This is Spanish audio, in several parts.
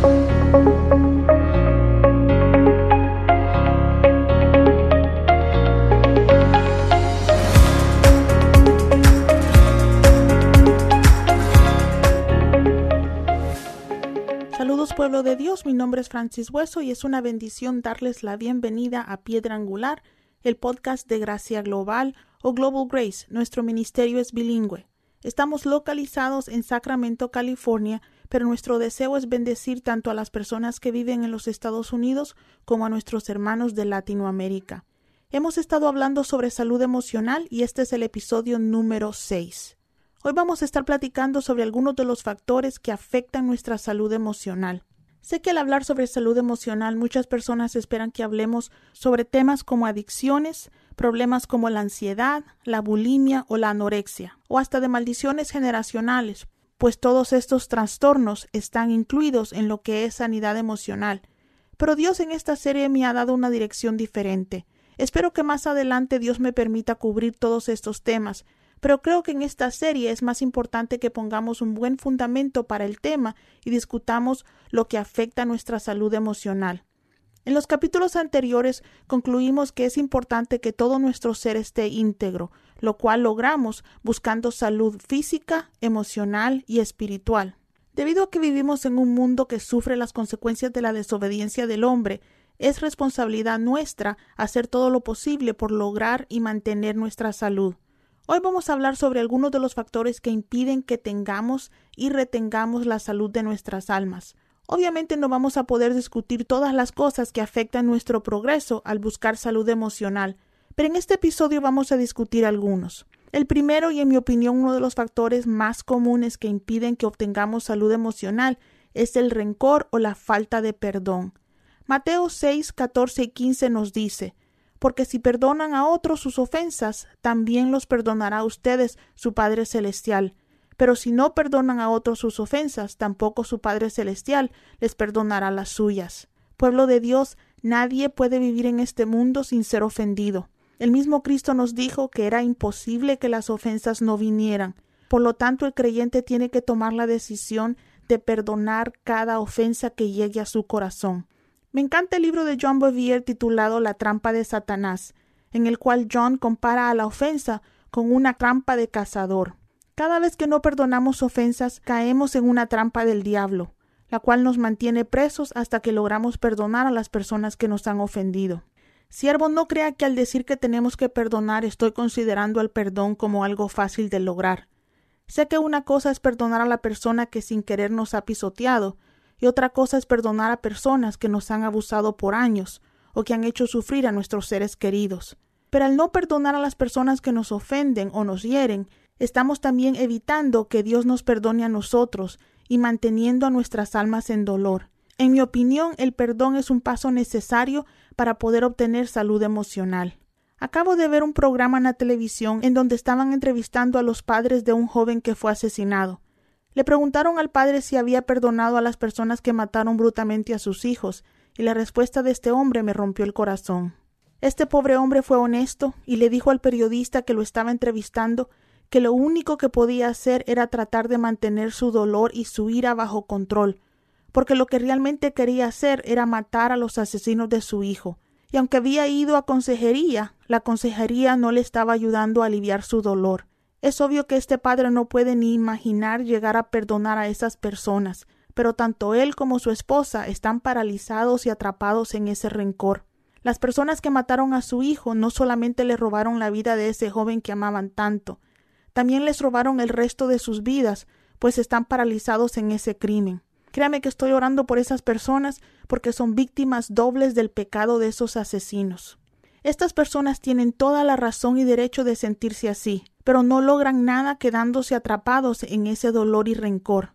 Saludos pueblo de Dios, mi nombre es Francis Hueso y es una bendición darles la bienvenida a Piedra Angular, el podcast de Gracia Global o Global Grace. Nuestro ministerio es bilingüe. Estamos localizados en Sacramento, California, pero nuestro deseo es bendecir tanto a las personas que viven en los Estados Unidos como a nuestros hermanos de Latinoamérica. Hemos estado hablando sobre salud emocional y este es el episodio número 6. Hoy vamos a estar platicando sobre algunos de los factores que afectan nuestra salud emocional. Sé que al hablar sobre salud emocional muchas personas esperan que hablemos sobre temas como adicciones, problemas como la ansiedad, la bulimia o la anorexia, o hasta de maldiciones generacionales, pues todos estos trastornos están incluidos en lo que es sanidad emocional. Pero Dios en esta serie me ha dado una dirección diferente. Espero que más adelante Dios me permita cubrir todos estos temas, pero creo que en esta serie es más importante que pongamos un buen fundamento para el tema y discutamos lo que afecta a nuestra salud emocional. En los capítulos anteriores concluimos que es importante que todo nuestro ser esté íntegro, lo cual logramos buscando salud física, emocional y espiritual. Debido a que vivimos en un mundo que sufre las consecuencias de la desobediencia del hombre, es responsabilidad nuestra hacer todo lo posible por lograr y mantener nuestra salud. Hoy vamos a hablar sobre algunos de los factores que impiden que tengamos y retengamos la salud de nuestras almas. Obviamente no vamos a poder discutir todas las cosas que afectan nuestro progreso al buscar salud emocional, pero en este episodio vamos a discutir algunos. El primero y en mi opinión uno de los factores más comunes que impiden que obtengamos salud emocional es el rencor o la falta de perdón. Mateo 6, 14 y 15 nos dice porque si perdonan a otros sus ofensas, también los perdonará a ustedes su Padre Celestial. Pero si no perdonan a otros sus ofensas, tampoco su Padre Celestial les perdonará las suyas. Pueblo de Dios, nadie puede vivir en este mundo sin ser ofendido. El mismo Cristo nos dijo que era imposible que las ofensas no vinieran. Por lo tanto, el creyente tiene que tomar la decisión de perdonar cada ofensa que llegue a su corazón. Me encanta el libro de John Bevere titulado La trampa de Satanás, en el cual John compara a la ofensa con una trampa de cazador. Cada vez que no perdonamos ofensas, caemos en una trampa del diablo, la cual nos mantiene presos hasta que logramos perdonar a las personas que nos han ofendido. Siervo, no crea que al decir que tenemos que perdonar estoy considerando el perdón como algo fácil de lograr. Sé que una cosa es perdonar a la persona que sin querer nos ha pisoteado, y otra cosa es perdonar a personas que nos han abusado por años o que han hecho sufrir a nuestros seres queridos. Pero al no perdonar a las personas que nos ofenden o nos hieren, estamos también evitando que Dios nos perdone a nosotros y manteniendo a nuestras almas en dolor. En mi opinión, el perdón es un paso necesario para poder obtener salud emocional. Acabo de ver un programa en la televisión en donde estaban entrevistando a los padres de un joven que fue asesinado. Le preguntaron al padre si había perdonado a las personas que mataron brutalmente a sus hijos, y la respuesta de este hombre me rompió el corazón. Este pobre hombre fue honesto y le dijo al periodista que lo estaba entrevistando que lo único que podía hacer era tratar de mantener su dolor y su ira bajo control, porque lo que realmente quería hacer era matar a los asesinos de su hijo. Y aunque había ido a consejería, la consejería no le estaba ayudando a aliviar su dolor. Es obvio que este padre no puede ni imaginar llegar a perdonar a esas personas, pero tanto él como su esposa están paralizados y atrapados en ese rencor. Las personas que mataron a su hijo no solamente le robaron la vida de ese joven que amaban tanto, también les robaron el resto de sus vidas, pues están paralizados en ese crimen. Créame que estoy orando por esas personas porque son víctimas dobles del pecado de esos asesinos. Estas personas tienen toda la razón y derecho de sentirse así, pero no logran nada quedándose atrapados en ese dolor y rencor.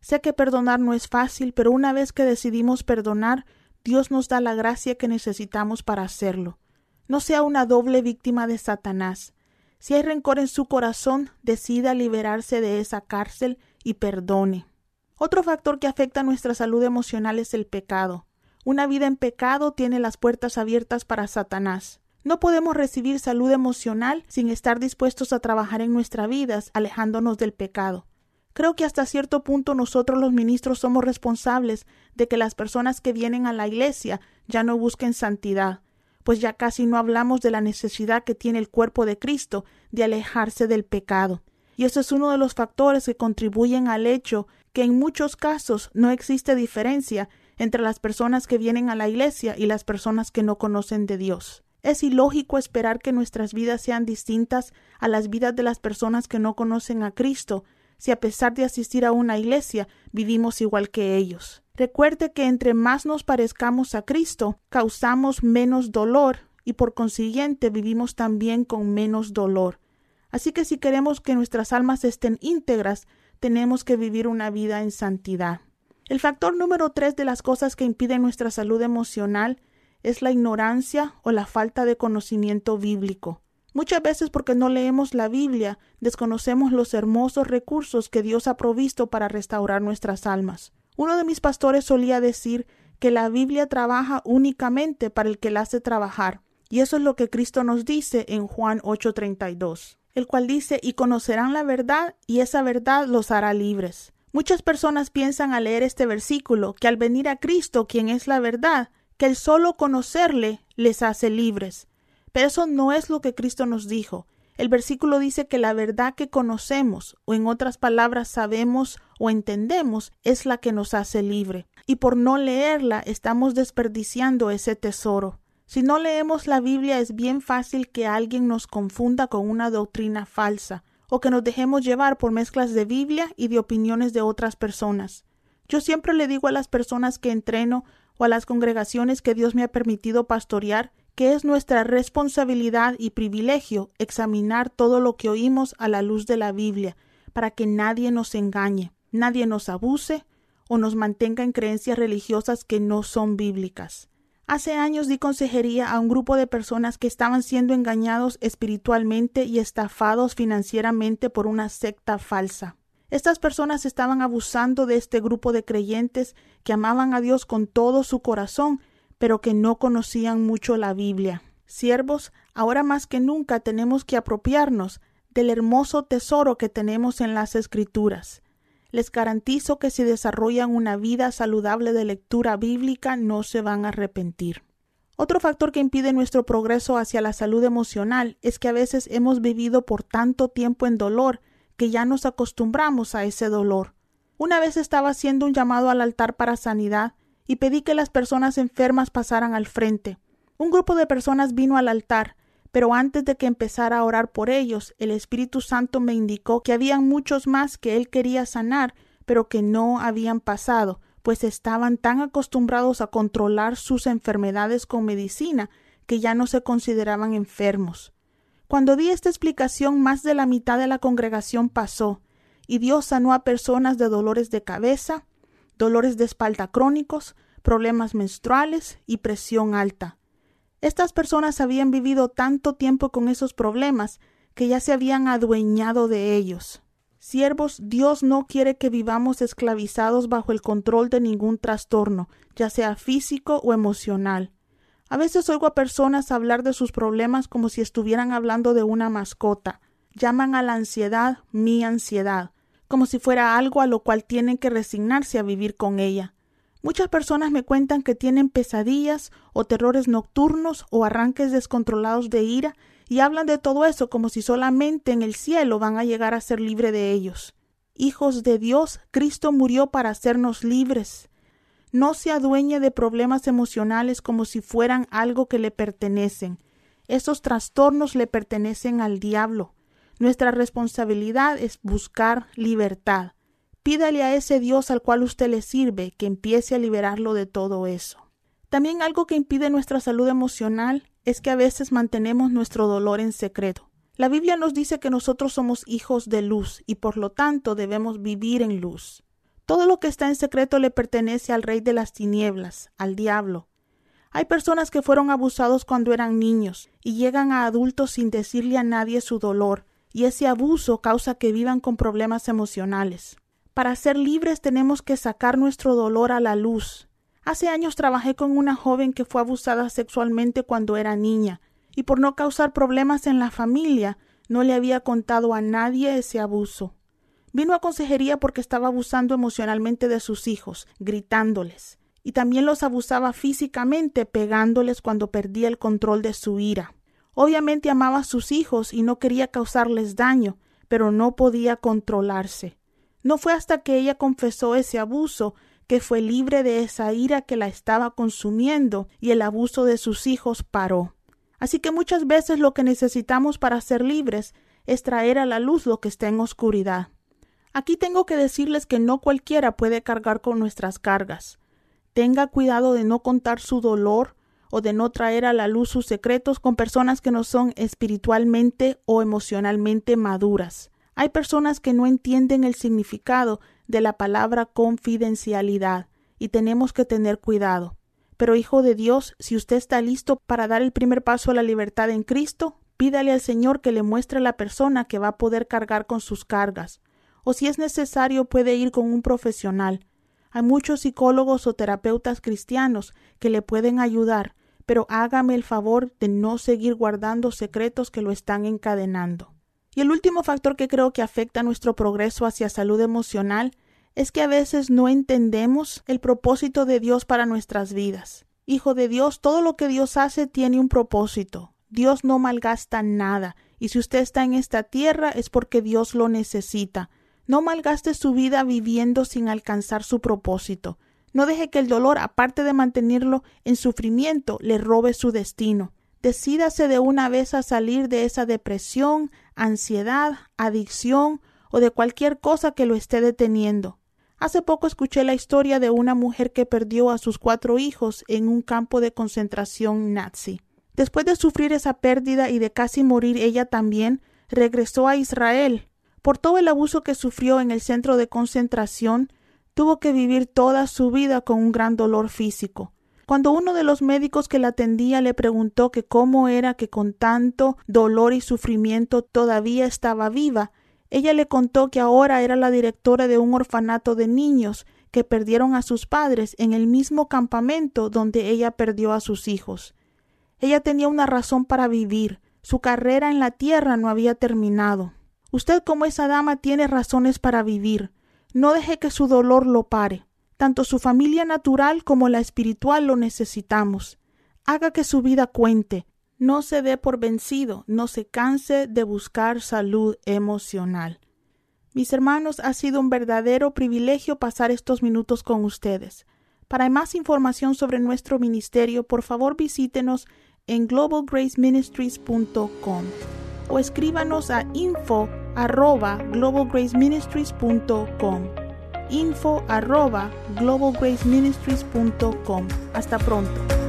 Sé que perdonar no es fácil, pero una vez que decidimos perdonar, Dios nos da la gracia que necesitamos para hacerlo. No sea una doble víctima de Satanás. Si hay rencor en su corazón, decida liberarse de esa cárcel y perdone. Otro factor que afecta nuestra salud emocional es el pecado. Una vida en pecado tiene las puertas abiertas para Satanás. No podemos recibir salud emocional sin estar dispuestos a trabajar en nuestras vidas, alejándonos del pecado. Creo que hasta cierto punto nosotros los ministros somos responsables de que las personas que vienen a la iglesia ya no busquen santidad, pues ya casi no hablamos de la necesidad que tiene el cuerpo de Cristo de alejarse del pecado. Y eso es uno de los factores que contribuyen al hecho que en muchos casos no existe diferencia entre las personas que vienen a la iglesia y las personas que no conocen de Dios. Es ilógico esperar que nuestras vidas sean distintas a las vidas de las personas que no conocen a Cristo, si a pesar de asistir a una iglesia vivimos igual que ellos. Recuerde que entre más nos parezcamos a Cristo, causamos menos dolor y por consiguiente vivimos también con menos dolor. Así que si queremos que nuestras almas estén íntegras, tenemos que vivir una vida en santidad. El factor número tres de las cosas que impiden nuestra salud emocional es la ignorancia o la falta de conocimiento bíblico. Muchas veces porque no leemos la Biblia, desconocemos los hermosos recursos que Dios ha provisto para restaurar nuestras almas. Uno de mis pastores solía decir que la Biblia trabaja únicamente para el que la hace trabajar, y eso es lo que Cristo nos dice en Juan 8:32, el cual dice, y conocerán la verdad, y esa verdad los hará libres. Muchas personas piensan al leer este versículo que al venir a Cristo, quien es la verdad, que el solo conocerle les hace libres. Pero eso no es lo que Cristo nos dijo. El versículo dice que la verdad que conocemos, o en otras palabras sabemos o entendemos, es la que nos hace libre. Y por no leerla estamos desperdiciando ese tesoro. Si no leemos la Biblia es bien fácil que alguien nos confunda con una doctrina falsa, o que nos dejemos llevar por mezclas de Biblia y de opiniones de otras personas. Yo siempre le digo a las personas que entreno o a las congregaciones que Dios me ha permitido pastorear que es nuestra responsabilidad y privilegio examinar todo lo que oímos a la luz de la Biblia, para que nadie nos engañe, nadie nos abuse o nos mantenga en creencias religiosas que no son bíblicas. Hace años di consejería a un grupo de personas que estaban siendo engañados espiritualmente y estafados financieramente por una secta falsa. Estas personas estaban abusando de este grupo de creyentes que amaban a Dios con todo su corazón pero que no conocían mucho la Biblia. Siervos, ahora más que nunca tenemos que apropiarnos del hermoso tesoro que tenemos en las Escrituras. Les garantizo que si desarrollan una vida saludable de lectura bíblica no se van a arrepentir. Otro factor que impide nuestro progreso hacia la salud emocional es que a veces hemos vivido por tanto tiempo en dolor que ya nos acostumbramos a ese dolor. Una vez estaba haciendo un llamado al altar para sanidad y pedí que las personas enfermas pasaran al frente. Un grupo de personas vino al altar, pero antes de que empezara a orar por ellos, el Espíritu Santo me indicó que habían muchos más que él quería sanar, pero que no habían pasado, pues estaban tan acostumbrados a controlar sus enfermedades con medicina que ya no se consideraban enfermos. Cuando di esta explicación, más de la mitad de la congregación pasó, y Dios sanó a personas de dolores de cabeza, dolores de espalda crónicos, problemas menstruales y presión alta. Estas personas habían vivido tanto tiempo con esos problemas que ya se habían adueñado de ellos. Siervos, Dios no quiere que vivamos esclavizados bajo el control de ningún trastorno, ya sea físico o emocional. A veces oigo a personas hablar de sus problemas como si estuvieran hablando de una mascota. Llaman a la ansiedad mi ansiedad como si fuera algo a lo cual tienen que resignarse a vivir con ella. Muchas personas me cuentan que tienen pesadillas o terrores nocturnos o arranques descontrolados de ira y hablan de todo eso como si solamente en el cielo van a llegar a ser libre de ellos. Hijos de Dios, Cristo murió para hacernos libres. No se adueñe de problemas emocionales como si fueran algo que le pertenecen. Esos trastornos le pertenecen al diablo. Nuestra responsabilidad es buscar libertad. Pídale a ese Dios al cual usted le sirve que empiece a liberarlo de todo eso. También algo que impide nuestra salud emocional es que a veces mantenemos nuestro dolor en secreto. La Biblia nos dice que nosotros somos hijos de luz y por lo tanto debemos vivir en luz. Todo lo que está en secreto le pertenece al rey de las tinieblas, al diablo. Hay personas que fueron abusados cuando eran niños y llegan a adultos sin decirle a nadie su dolor y ese abuso causa que vivan con problemas emocionales. Para ser libres tenemos que sacar nuestro dolor a la luz. Hace años trabajé con una joven que fue abusada sexualmente cuando era niña, y por no causar problemas en la familia, no le había contado a nadie ese abuso. Vino a consejería porque estaba abusando emocionalmente de sus hijos, gritándoles, y también los abusaba físicamente, pegándoles cuando perdía el control de su ira. Obviamente amaba a sus hijos y no quería causarles daño, pero no podía controlarse. No fue hasta que ella confesó ese abuso que fue libre de esa ira que la estaba consumiendo y el abuso de sus hijos paró. Así que muchas veces lo que necesitamos para ser libres es traer a la luz lo que está en oscuridad. Aquí tengo que decirles que no cualquiera puede cargar con nuestras cargas. Tenga cuidado de no contar su dolor o de no traer a la luz sus secretos con personas que no son espiritualmente o emocionalmente maduras. Hay personas que no entienden el significado de la palabra confidencialidad y tenemos que tener cuidado. Pero hijo de Dios, si usted está listo para dar el primer paso a la libertad en Cristo, pídale al Señor que le muestre la persona que va a poder cargar con sus cargas. O si es necesario puede ir con un profesional. Hay muchos psicólogos o terapeutas cristianos que le pueden ayudar, pero hágame el favor de no seguir guardando secretos que lo están encadenando. Y el último factor que creo que afecta nuestro progreso hacia salud emocional es que a veces no entendemos el propósito de Dios para nuestras vidas. Hijo de Dios, todo lo que Dios hace tiene un propósito. Dios no malgasta nada, y si usted está en esta tierra es porque Dios lo necesita. No malgaste su vida viviendo sin alcanzar su propósito. No deje que el dolor, aparte de mantenerlo en sufrimiento, le robe su destino. Decídase de una vez a salir de esa depresión, ansiedad, adicción o de cualquier cosa que lo esté deteniendo. Hace poco escuché la historia de una mujer que perdió a sus cuatro hijos en un campo de concentración nazi. Después de sufrir esa pérdida y de casi morir ella también, regresó a Israel. Por todo el abuso que sufrió en el centro de concentración, tuvo que vivir toda su vida con un gran dolor físico. Cuando uno de los médicos que la atendía le preguntó que cómo era que con tanto dolor y sufrimiento todavía estaba viva, ella le contó que ahora era la directora de un orfanato de niños que perdieron a sus padres en el mismo campamento donde ella perdió a sus hijos. Ella tenía una razón para vivir. Su carrera en la tierra no había terminado. Usted como esa dama tiene razones para vivir. No deje que su dolor lo pare. Tanto su familia natural como la espiritual lo necesitamos. Haga que su vida cuente. No se dé por vencido, no se canse de buscar salud emocional. Mis hermanos, ha sido un verdadero privilegio pasar estos minutos con ustedes. Para más información sobre nuestro ministerio, por favor visítenos en globalgraceministries.com o escríbanos a info info arroba globalgraceministries.com. Hasta pronto.